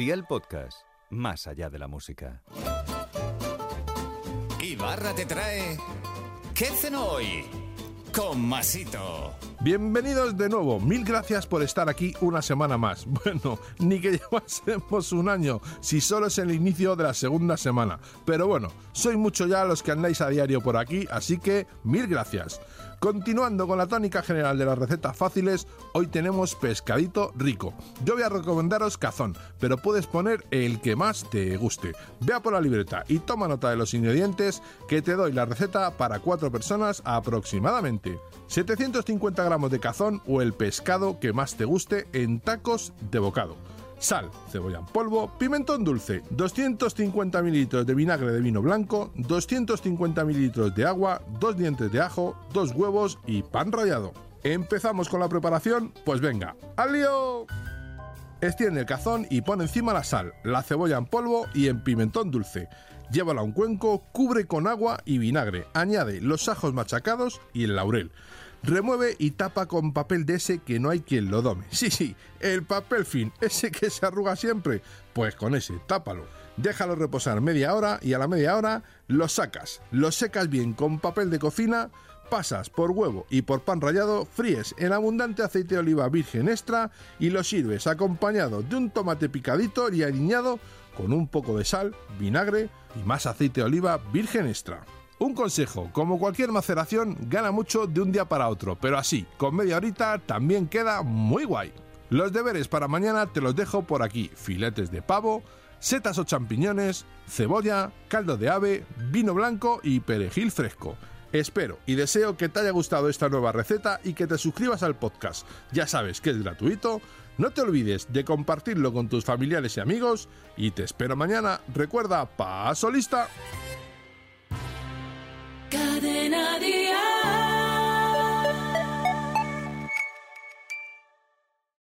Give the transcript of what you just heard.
Día el podcast, más allá de la música. Ibarra te trae. ¿Qué cenó hoy? Con Masito. Bienvenidos de nuevo, mil gracias por estar aquí una semana más. Bueno, ni que llevásemos un año, si solo es el inicio de la segunda semana. Pero bueno, soy mucho ya los que andáis a diario por aquí, así que mil gracias. Continuando con la tónica general de las recetas fáciles, hoy tenemos pescadito rico. Yo voy a recomendaros cazón, pero puedes poner el que más te guste. Vea por la libreta y toma nota de los ingredientes que te doy la receta para 4 personas aproximadamente. 750 gramos de cazón o el pescado que más te guste en tacos de bocado sal, cebolla en polvo, pimentón dulce, 250 ml de vinagre de vino blanco, 250 ml de agua, dos dientes de ajo, dos huevos y pan rallado. ¿Empezamos con la preparación? Pues venga, ¡al lío! Extiende el cazón y pone encima la sal, la cebolla en polvo y en pimentón dulce. Llévala a un cuenco, cubre con agua y vinagre. Añade los ajos machacados y el laurel. Remueve y tapa con papel de ese que no hay quien lo dome. Sí, sí, el papel fin, ese que se arruga siempre. Pues con ese, tápalo. Déjalo reposar media hora y a la media hora lo sacas. Lo secas bien con papel de cocina, pasas por huevo y por pan rallado, fríes en abundante aceite de oliva virgen extra y lo sirves acompañado de un tomate picadito y aliñado con un poco de sal, vinagre y más aceite de oliva virgen extra. Un consejo, como cualquier maceración, gana mucho de un día para otro, pero así, con media horita, también queda muy guay. Los deberes para mañana te los dejo por aquí, filetes de pavo, setas o champiñones, cebolla, caldo de ave, vino blanco y perejil fresco. Espero y deseo que te haya gustado esta nueva receta y que te suscribas al podcast. Ya sabes que es gratuito. No te olvides de compartirlo con tus familiares y amigos y te espero mañana. Recuerda, paso lista.